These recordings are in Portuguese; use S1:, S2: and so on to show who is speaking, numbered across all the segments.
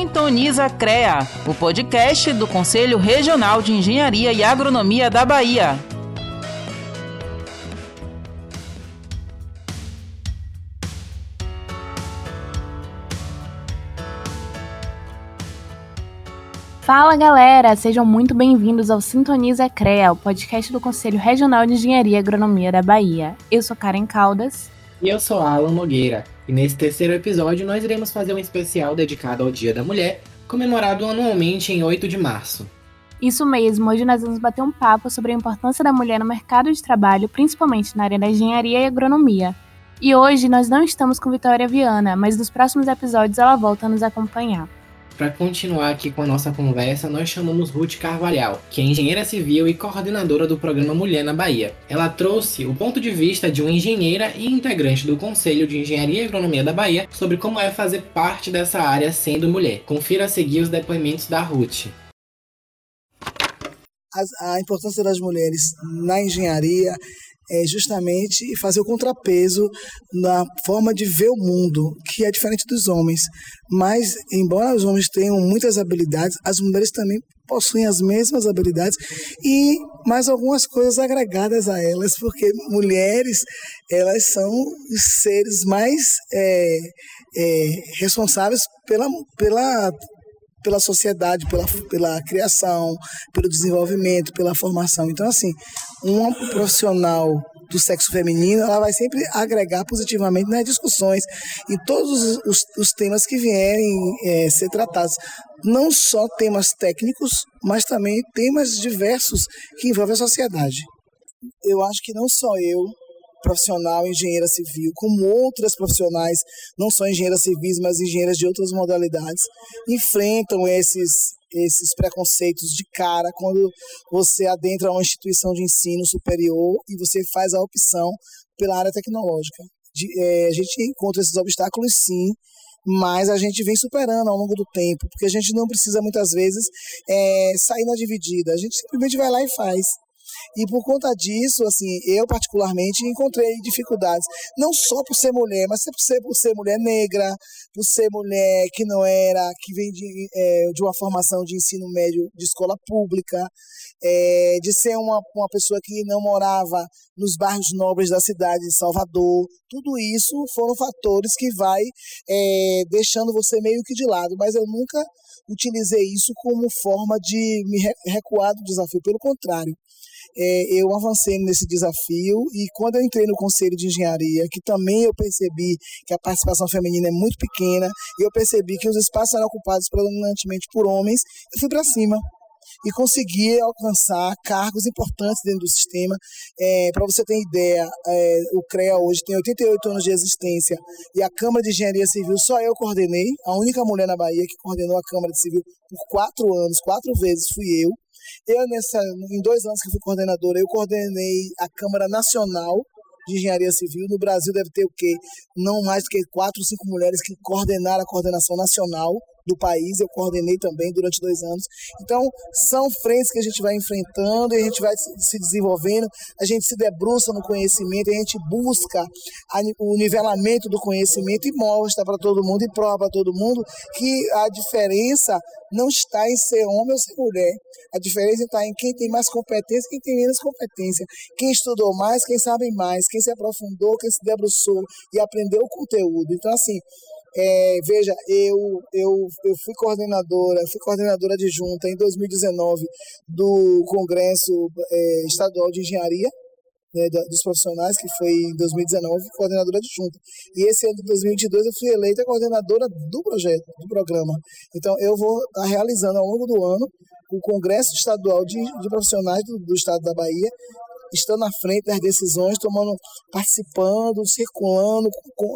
S1: Sintoniza CREA, o podcast do Conselho Regional de Engenharia e Agronomia da Bahia.
S2: Fala galera, sejam muito bem-vindos ao Sintoniza CREA, o podcast do Conselho Regional de Engenharia e Agronomia da Bahia. Eu sou Karen Caldas.
S3: E eu sou Alan Nogueira. E nesse terceiro episódio nós iremos fazer um especial dedicado ao Dia da Mulher, comemorado anualmente em 8 de março.
S2: Isso mesmo, hoje nós vamos bater um papo sobre a importância da mulher no mercado de trabalho, principalmente na área da engenharia e agronomia. E hoje nós não estamos com Vitória Viana, mas nos próximos episódios ela volta a nos acompanhar.
S3: Para continuar aqui com a nossa conversa, nós chamamos Ruth Carvalhal, que é engenheira civil e coordenadora do programa Mulher na Bahia. Ela trouxe o ponto de vista de uma engenheira e integrante do Conselho de Engenharia e Agronomia da Bahia sobre como é fazer parte dessa área sendo mulher. Confira a seguir os depoimentos da Ruth.
S4: A, a importância das mulheres na engenharia é justamente fazer o contrapeso na forma de ver o mundo, que é diferente dos homens. Mas, embora os homens tenham muitas habilidades, as mulheres também possuem as mesmas habilidades e mais algumas coisas agregadas a elas, porque mulheres elas são os seres mais é, é, responsáveis pela, pela pela sociedade, pela, pela criação, pelo desenvolvimento, pela formação. Então, assim, um profissional do sexo feminino, ela vai sempre agregar positivamente nas discussões, em todos os, os, os temas que vierem é, ser tratados. Não só temas técnicos, mas também temas diversos que envolvem a sociedade. Eu acho que não só eu, profissional, engenheira civil, como outras profissionais, não só engenheiras civis, mas engenheiras de outras modalidades, enfrentam esses esses preconceitos de cara quando você adentra uma instituição de ensino superior e você faz a opção pela área tecnológica. De, é, a gente encontra esses obstáculos sim, mas a gente vem superando ao longo do tempo, porque a gente não precisa muitas vezes é, sair na dividida, a gente simplesmente vai lá e faz. E por conta disso, assim, eu particularmente encontrei dificuldades, não só por ser mulher, mas por ser, por ser mulher negra, por ser mulher que não era, que vem de, é, de uma formação de ensino médio de escola pública, é, de ser uma, uma pessoa que não morava nos bairros nobres da cidade de Salvador. Tudo isso foram fatores que vai é, deixando você meio que de lado, mas eu nunca utilizei isso como forma de me recuar do desafio, pelo contrário é, eu avancei nesse desafio e quando eu entrei no Conselho de Engenharia, que também eu percebi que a participação feminina é muito pequena, eu percebi que os espaços eram ocupados predominantemente por homens, eu fui para cima e consegui alcançar cargos importantes dentro do sistema. É, Para você ter ideia, é, o CREA hoje tem 88 anos de existência e a Câmara de Engenharia Civil só eu coordenei, a única mulher na Bahia que coordenou a Câmara de Civil por quatro anos, quatro vezes fui eu. Eu, nessa, em dois anos que fui coordenadora, eu coordenei a Câmara Nacional de Engenharia Civil. No Brasil deve ter o quê? Não mais do que quatro, cinco mulheres que coordenaram a coordenação nacional do país, eu coordenei também durante dois anos. Então, são frentes que a gente vai enfrentando e a gente vai se desenvolvendo, a gente se debruça no conhecimento, a gente busca o nivelamento do conhecimento e mostra para todo mundo e prova para todo mundo que a diferença não está em ser homem ou ser mulher. A diferença está em quem tem mais competência quem tem menos competência. Quem estudou mais, quem sabe mais, quem se aprofundou, quem se debruçou e aprendeu o conteúdo. Então, assim, é, veja, eu, eu, eu fui coordenadora, fui coordenadora adjunta em 2019 do Congresso é, Estadual de Engenharia né, dos Profissionais, que foi em 2019, coordenadora adjunta. E esse ano de 2022 eu fui eleita coordenadora do projeto, do programa. Então eu vou estar realizando ao longo do ano o Congresso Estadual de, de Profissionais do, do Estado da Bahia, estando à frente das decisões, tomando, participando, circulando,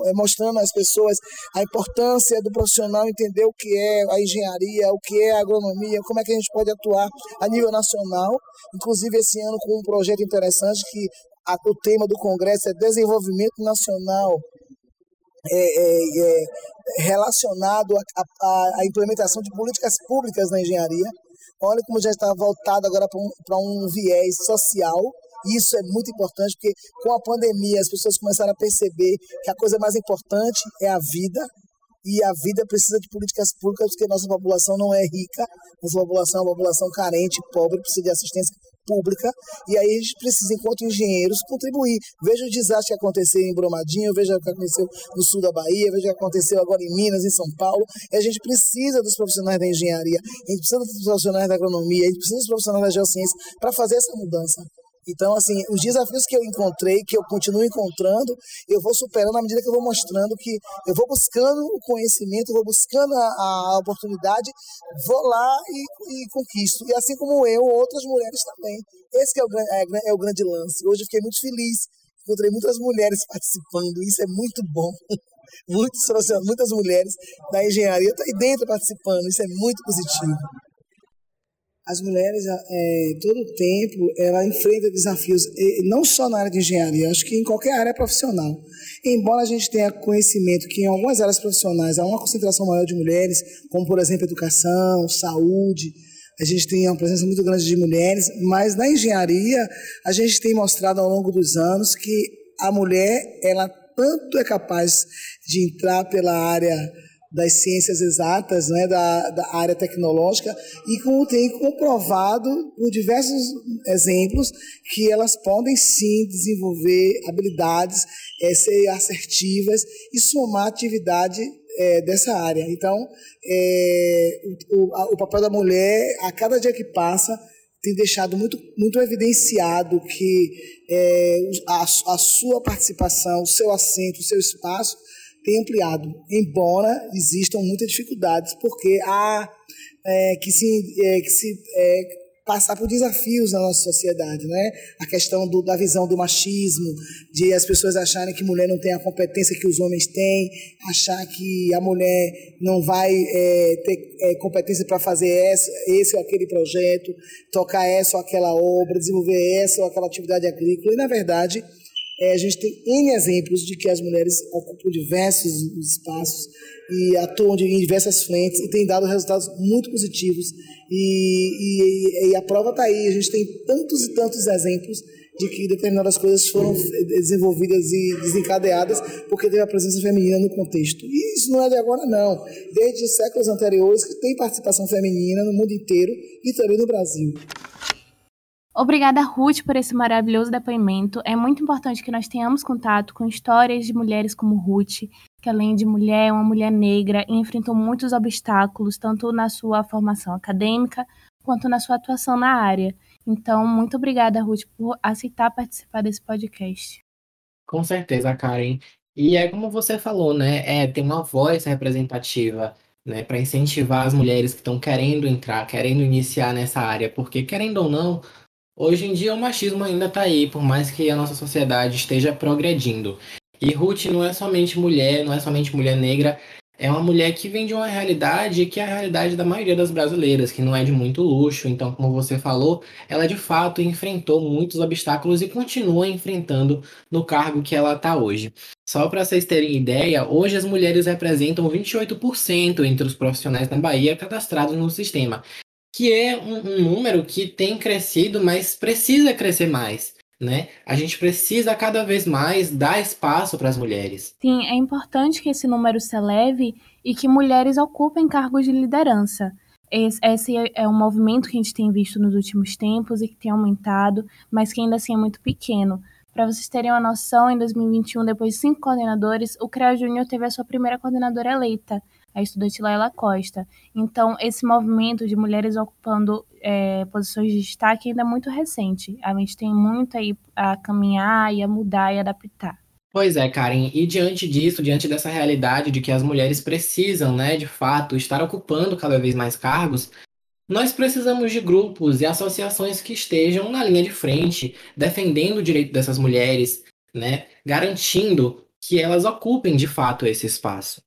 S4: é, mostrando às pessoas a importância do profissional entender o que é a engenharia, o que é a agronomia, como é que a gente pode atuar a nível nacional. Inclusive esse ano com um projeto interessante que a, o tema do congresso é desenvolvimento nacional é, é, é, relacionado à implementação de políticas públicas na engenharia. Olha como já está voltado agora para um, um viés social isso é muito importante, porque com a pandemia as pessoas começaram a perceber que a coisa mais importante é a vida, e a vida precisa de políticas públicas porque nossa população não é rica, nossa população é uma população carente, pobre, precisa de assistência pública, e aí a gente precisa, enquanto engenheiros, contribuir. Veja o desastre que aconteceu em Brumadinho, veja o que aconteceu no sul da Bahia, veja o que aconteceu agora em Minas, em São Paulo, e a gente precisa dos profissionais da engenharia, a gente precisa dos profissionais da agronomia, a gente precisa dos profissionais da geociência para fazer essa mudança. Então, assim, os desafios que eu encontrei, que eu continuo encontrando, eu vou superando à medida que eu vou mostrando que eu vou buscando o conhecimento, vou buscando a, a oportunidade, vou lá e, e, conquisto. E assim como eu, outras mulheres também. Esse é o, é, é o grande lance. Hoje eu fiquei muito feliz, encontrei muitas mulheres participando, isso é muito bom. Muitos, muitas mulheres da engenharia estão aí dentro participando, isso é muito positivo as mulheres, é, todo o tempo, ela enfrenta desafios, não só na área de engenharia, acho que em qualquer área profissional. Embora a gente tenha conhecimento que em algumas áreas profissionais há uma concentração maior de mulheres, como, por exemplo, educação, saúde, a gente tem uma presença muito grande de mulheres, mas na engenharia a gente tem mostrado ao longo dos anos que a mulher, ela tanto é capaz de entrar pela área das ciências exatas, né, da, da área tecnológica, e como tem comprovado por diversos exemplos que elas podem sim desenvolver habilidades, é, ser assertivas e somar atividade é, dessa área. Então, é, o, a, o papel da mulher, a cada dia que passa, tem deixado muito, muito evidenciado que é, a, a sua participação, o seu assento, o seu espaço tem ampliado, embora existam muitas dificuldades, porque há é, que se, é, que se é, passar por desafios na nossa sociedade, né? A questão do, da visão do machismo, de as pessoas acharem que mulher não tem a competência que os homens têm, achar que a mulher não vai é, ter é, competência para fazer esse, esse ou aquele projeto, tocar essa ou aquela obra, desenvolver essa ou aquela atividade agrícola. E, na verdade, é, a gente tem N exemplos de que as mulheres ocupam diversos espaços e atuam em diversas frentes e têm dado resultados muito positivos. E, e, e a prova está aí, a gente tem tantos e tantos exemplos de que determinadas coisas foram desenvolvidas e desencadeadas porque teve a presença feminina no contexto. E isso não é de agora, não. Desde séculos anteriores que tem participação feminina no mundo inteiro e também no Brasil.
S2: Obrigada, Ruth, por esse maravilhoso depoimento. É muito importante que nós tenhamos contato com histórias de mulheres como Ruth, que além de mulher, é uma mulher negra e enfrentou muitos obstáculos, tanto na sua formação acadêmica quanto na sua atuação na área. Então, muito obrigada, Ruth, por aceitar participar desse podcast.
S3: Com certeza, Karen. E é como você falou, né? É ter uma voz representativa, né? Para incentivar as mulheres que estão querendo entrar, querendo iniciar nessa área, porque querendo ou não, Hoje em dia o machismo ainda está aí, por mais que a nossa sociedade esteja progredindo. E Ruth não é somente mulher, não é somente mulher negra, é uma mulher que vem de uma realidade que é a realidade da maioria das brasileiras, que não é de muito luxo. Então, como você falou, ela de fato enfrentou muitos obstáculos e continua enfrentando no cargo que ela está hoje. Só para vocês terem ideia, hoje as mulheres representam 28% entre os profissionais da Bahia cadastrados no sistema que é um, um número que tem crescido, mas precisa crescer mais. Né? A gente precisa cada vez mais dar espaço para as mulheres.
S2: Sim, é importante que esse número se eleve e que mulheres ocupem cargos de liderança. Esse é um movimento que a gente tem visto nos últimos tempos e que tem aumentado, mas que ainda assim é muito pequeno. Para vocês terem uma noção, em 2021, depois de cinco coordenadores, o CREA Júnior teve a sua primeira coordenadora eleita, a estudante Laila Costa. Então, esse movimento de mulheres ocupando é, posições de destaque ainda é muito recente. A gente tem muito aí a caminhar e a mudar e adaptar.
S3: Pois é, Karen, e diante disso, diante dessa realidade de que as mulheres precisam, né, de fato, estar ocupando cada vez mais cargos, nós precisamos de grupos e associações que estejam na linha de frente, defendendo o direito dessas mulheres, né, garantindo que elas ocupem de fato esse espaço.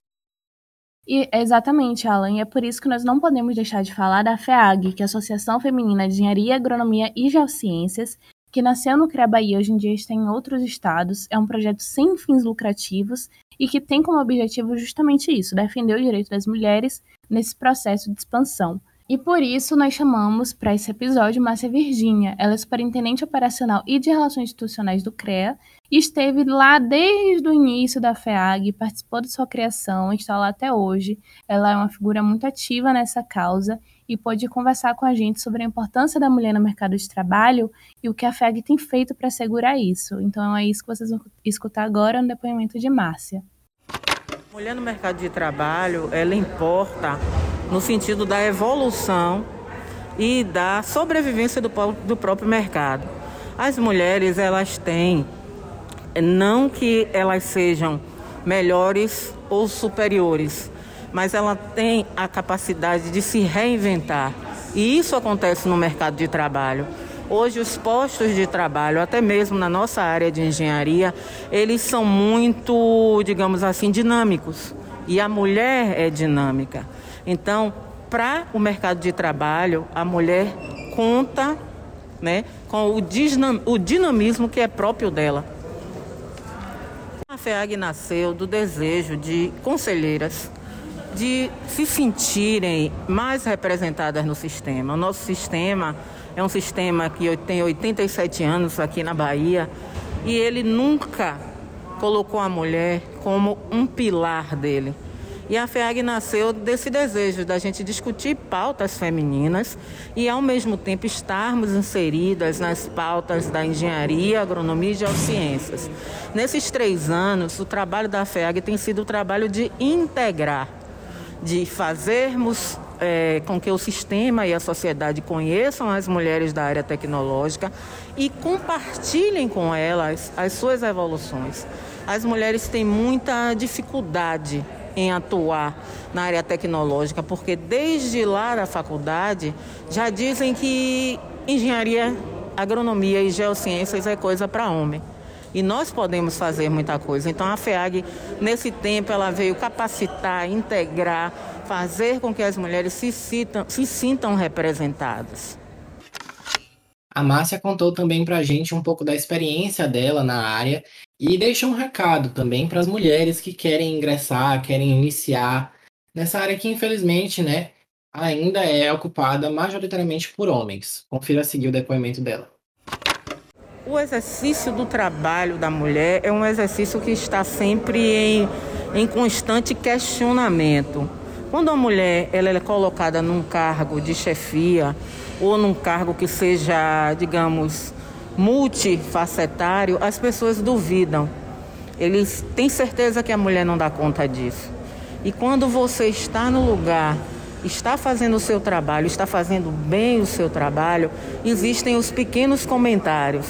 S2: E, exatamente, Alan, e é por isso que nós não podemos deixar de falar da FEAG, que é a Associação Feminina de Engenharia, Agronomia e Geociências, que nasceu no CREA Bahia hoje em dia está em outros estados, é um projeto sem fins lucrativos e que tem como objetivo justamente isso, defender o direito das mulheres nesse processo de expansão. E por isso nós chamamos para esse episódio Márcia Virgínia. Ela é superintendente operacional e de relações institucionais do CREA e esteve lá desde o início da FEAG, participou de sua criação, está lá até hoje. Ela é uma figura muito ativa nessa causa e pode conversar com a gente sobre a importância da mulher no mercado de trabalho e o que a FEAG tem feito para assegurar isso. Então é isso que vocês vão escutar agora no depoimento de Márcia.
S5: Mulher no mercado de trabalho, ela importa no sentido da evolução e da sobrevivência do, do próprio mercado. As mulheres, elas têm, não que elas sejam melhores ou superiores, mas ela tem a capacidade de se reinventar. E isso acontece no mercado de trabalho. Hoje os postos de trabalho, até mesmo na nossa área de engenharia, eles são muito, digamos assim, dinâmicos. E a mulher é dinâmica. Então, para o mercado de trabalho, a mulher conta né, com o, dinamismo que é próprio dela. A FEAG nasceu do desejo de conselheiras de se sentirem mais representadas no sistema. O nosso sistema é um sistema que tem 87 anos aqui na Bahia e ele nunca colocou a mulher como um pilar dele. E a FEAG nasceu desse desejo da gente discutir pautas femininas e, ao mesmo tempo, estarmos inseridas nas pautas da engenharia, agronomia e geociências. Nesses três anos, o trabalho da FEAG tem sido o trabalho de integrar, de fazermos é, com que o sistema e a sociedade conheçam as mulheres da área tecnológica e compartilhem com elas as suas evoluções. As mulheres têm muita dificuldade em atuar na área tecnológica, porque desde lá da faculdade já dizem que engenharia, agronomia e geociências é coisa para homem. E nós podemos fazer muita coisa. Então a FEAG, nesse tempo, ela veio capacitar, integrar, fazer com que as mulheres se, citam, se sintam representadas.
S3: A Márcia contou também para a gente um pouco da experiência dela na área e deixou um recado também para as mulheres que querem ingressar, querem iniciar nessa área que, infelizmente, né, ainda é ocupada majoritariamente por homens. Confira a seguir o depoimento dela.
S5: O exercício do trabalho da mulher é um exercício que está sempre em, em constante questionamento. Quando a mulher ela é colocada num cargo de chefia ou num cargo que seja, digamos, multifacetário, as pessoas duvidam. Eles têm certeza que a mulher não dá conta disso. E quando você está no lugar, está fazendo o seu trabalho, está fazendo bem o seu trabalho, existem os pequenos comentários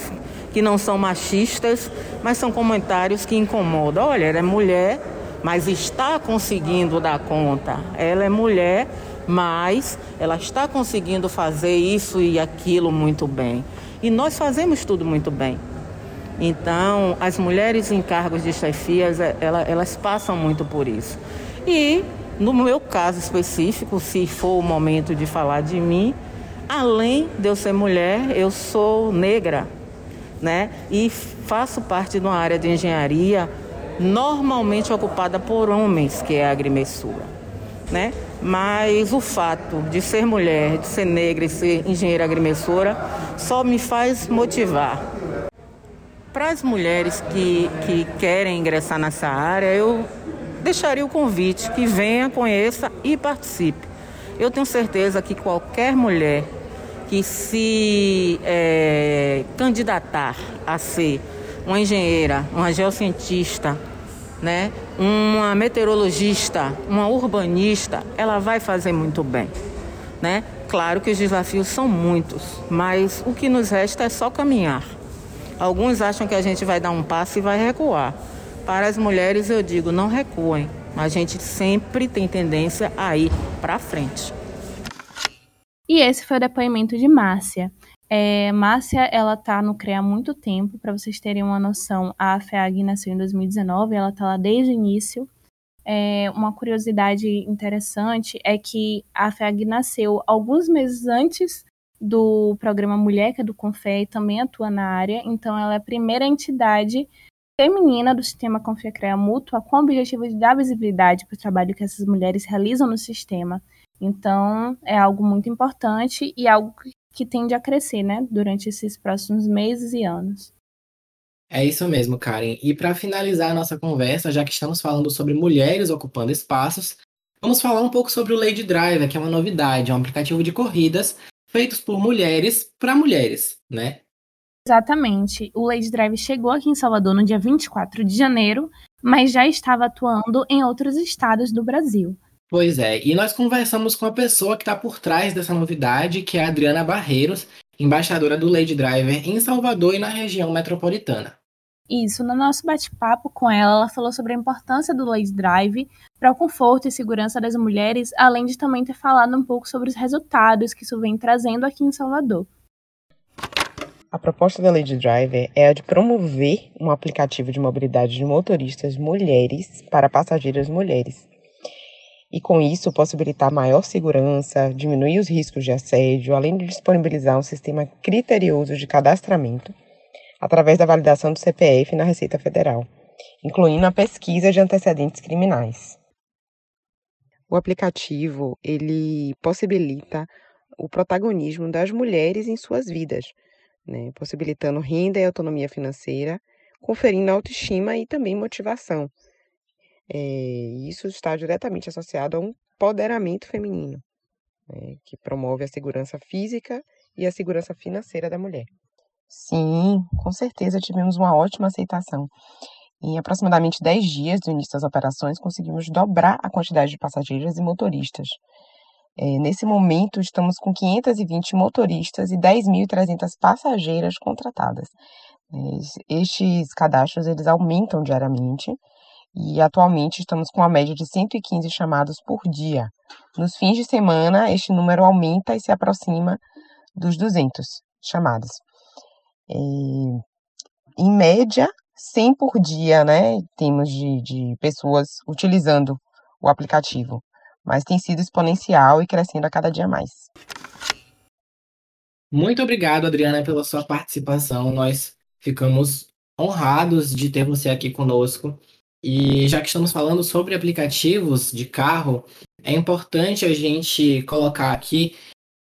S5: que não são machistas, mas são comentários que incomodam. Olha, ela é mulher, mas está conseguindo dar conta. Ela é mulher, mas ela está conseguindo fazer isso e aquilo muito bem. E nós fazemos tudo muito bem. Então, as mulheres em cargos de chefias, é, elas passam muito por isso. E, no meu caso específico, se for o momento de falar de mim, além de eu ser mulher, eu sou negra, né? E faço parte de uma área de engenharia normalmente ocupada por homens, que é a agrimensura, né? Mas o fato de ser mulher, de ser negra e ser engenheira agrimensora só me faz motivar. Para as mulheres que, que querem ingressar nessa área, eu deixaria o convite que venha, conheça e participe. Eu tenho certeza que qualquer mulher que se é, candidatar a ser uma engenheira, uma geocientista, né, uma meteorologista, uma urbanista, ela vai fazer muito bem, né? Claro que os desafios são muitos, mas o que nos resta é só caminhar. Alguns acham que a gente vai dar um passo e vai recuar. Para as mulheres eu digo, não recuem. A gente sempre tem tendência a ir para frente.
S2: E esse foi o depoimento de Márcia. É, Márcia, ela tá no CREA há muito tempo, para vocês terem uma noção, a FEAG nasceu em 2019, ela tá lá desde o início. É, uma curiosidade interessante é que a FEAG nasceu alguns meses antes do programa Mulher, que é do Confé, e também atua na área, então ela é a primeira entidade feminina do sistema Confé CREA Mútua com o objetivo de dar visibilidade para o trabalho que essas mulheres realizam no sistema Então, é algo muito importante e algo que tende a crescer, né, durante esses próximos meses e anos.
S3: É isso mesmo, Karen. E para finalizar a nossa conversa, já que estamos falando sobre mulheres ocupando espaços, vamos falar um pouco sobre o Lady Driver, que é uma novidade, é um aplicativo de corridas feitos por mulheres para mulheres, né?
S2: Exatamente. O Lady Drive chegou aqui em Salvador no dia 24 de janeiro, mas já estava atuando em outros estados do Brasil.
S3: Pois é, e nós conversamos com a pessoa que está por trás dessa novidade, que é a Adriana Barreiros, embaixadora do Lady Driver em Salvador e na região metropolitana.
S2: Isso, no nosso bate-papo com ela, ela falou sobre a importância do Lady Drive para o conforto e segurança das mulheres, além de também ter falado um pouco sobre os resultados que isso vem trazendo aqui em Salvador.
S6: A proposta da Lady Driver é a de promover um aplicativo de mobilidade de motoristas mulheres para passageiras mulheres. E com isso possibilitar maior segurança, diminuir os riscos de assédio, além de disponibilizar um sistema criterioso de cadastramento através da validação do CPF na Receita Federal, incluindo a pesquisa de antecedentes criminais. O aplicativo ele possibilita o protagonismo das mulheres em suas vidas, né, possibilitando renda e autonomia financeira, conferindo autoestima e também motivação. É, isso está diretamente associado a um empoderamento feminino, né, que promove a segurança física e a segurança financeira da mulher. Sim, com certeza tivemos uma ótima aceitação. Em aproximadamente 10 dias do início das operações, conseguimos dobrar a quantidade de passageiros e motoristas. É, nesse momento, estamos com 520 motoristas e 10.300 passageiras contratadas. É, estes cadastros eles aumentam diariamente e atualmente estamos com uma média de 115 chamados por dia. Nos fins de semana, este número aumenta e se aproxima dos 200 chamados é, em média, 100 por dia, né? Temos de, de pessoas utilizando o aplicativo, mas tem sido exponencial e crescendo a cada dia mais.
S3: Muito obrigado, Adriana, pela sua participação. Nós ficamos honrados de ter você aqui conosco. E já que estamos falando sobre aplicativos de carro, é importante a gente colocar aqui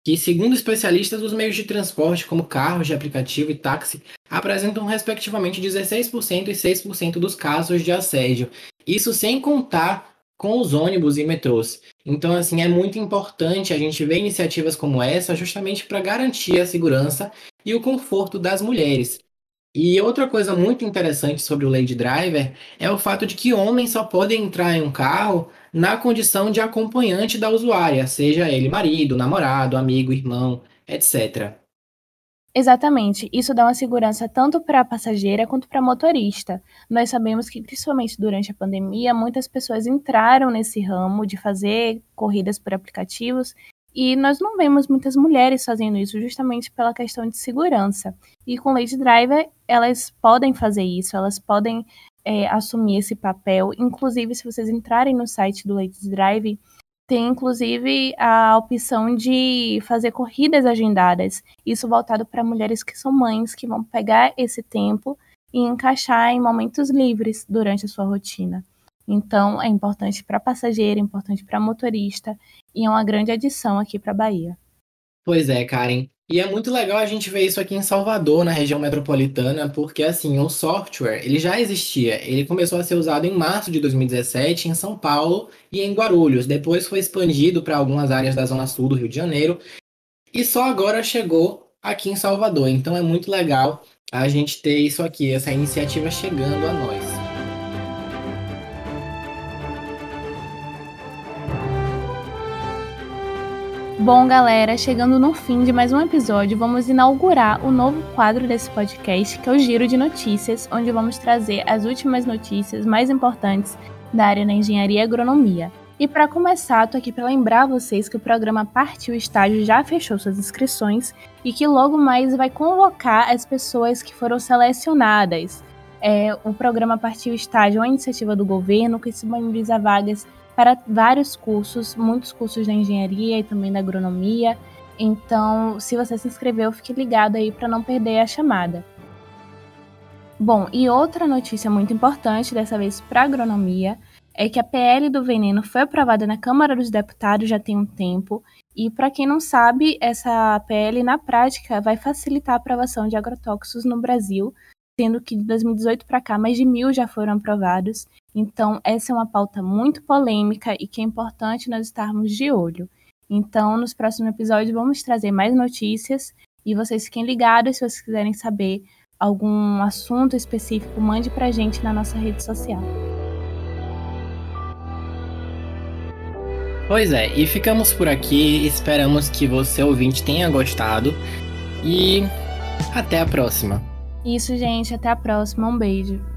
S3: que, segundo especialistas, os meios de transporte, como carros de aplicativo e táxi, apresentam respectivamente 16% e 6% dos casos de assédio. Isso sem contar com os ônibus e metrôs. Então, assim, é muito importante a gente ver iniciativas como essa justamente para garantir a segurança e o conforto das mulheres. E outra coisa muito interessante sobre o Lady Driver é o fato de que homens só podem entrar em um carro na condição de acompanhante da usuária, seja ele marido, namorado, amigo, irmão, etc.
S2: Exatamente, isso dá uma segurança tanto para a passageira quanto para a motorista. Nós sabemos que, principalmente durante a pandemia, muitas pessoas entraram nesse ramo de fazer corridas por aplicativos e nós não vemos muitas mulheres fazendo isso justamente pela questão de segurança. E com Lady Driver, elas podem fazer isso, elas podem é, assumir esse papel. Inclusive, se vocês entrarem no site do Ladies Drive, tem inclusive a opção de fazer corridas agendadas. Isso voltado para mulheres que são mães, que vão pegar esse tempo e encaixar em momentos livres durante a sua rotina. Então, é importante para passageiro, é importante para motorista e é uma grande adição aqui para a Bahia.
S3: Pois é, Karen. E é muito legal a gente ver isso aqui em Salvador, na região metropolitana, porque assim, o software, ele já existia. Ele começou a ser usado em março de 2017 em São Paulo e em Guarulhos. Depois foi expandido para algumas áreas da zona sul do Rio de Janeiro. E só agora chegou aqui em Salvador. Então é muito legal a gente ter isso aqui, essa iniciativa chegando a nós.
S2: Bom, galera, chegando no fim de mais um episódio, vamos inaugurar o novo quadro desse podcast, que é o Giro de Notícias, onde vamos trazer as últimas notícias mais importantes da área da engenharia e agronomia. E para começar, tô aqui para lembrar vocês que o programa Partiu Estágio já fechou suas inscrições e que logo mais vai convocar as pessoas que foram selecionadas. É, o programa Partiu Estágio é uma iniciativa do governo que disponibiliza vagas para vários cursos, muitos cursos da engenharia e também da agronomia. Então, se você se inscreveu, fique ligado aí para não perder a chamada. Bom, e outra notícia muito importante, dessa vez para agronomia, é que a PL do veneno foi aprovada na Câmara dos Deputados já tem um tempo, e para quem não sabe, essa PL na prática vai facilitar a aprovação de agrotóxicos no Brasil, sendo que de 2018 para cá mais de mil já foram aprovados. Então, essa é uma pauta muito polêmica e que é importante nós estarmos de olho. Então, nos próximos episódios, vamos trazer mais notícias e vocês fiquem ligados se vocês quiserem saber algum assunto específico, mande para a gente na nossa rede social.
S3: Pois é, e ficamos por aqui. Esperamos que você ouvinte tenha gostado e até a próxima.
S2: Isso, gente, até a próxima. Um beijo.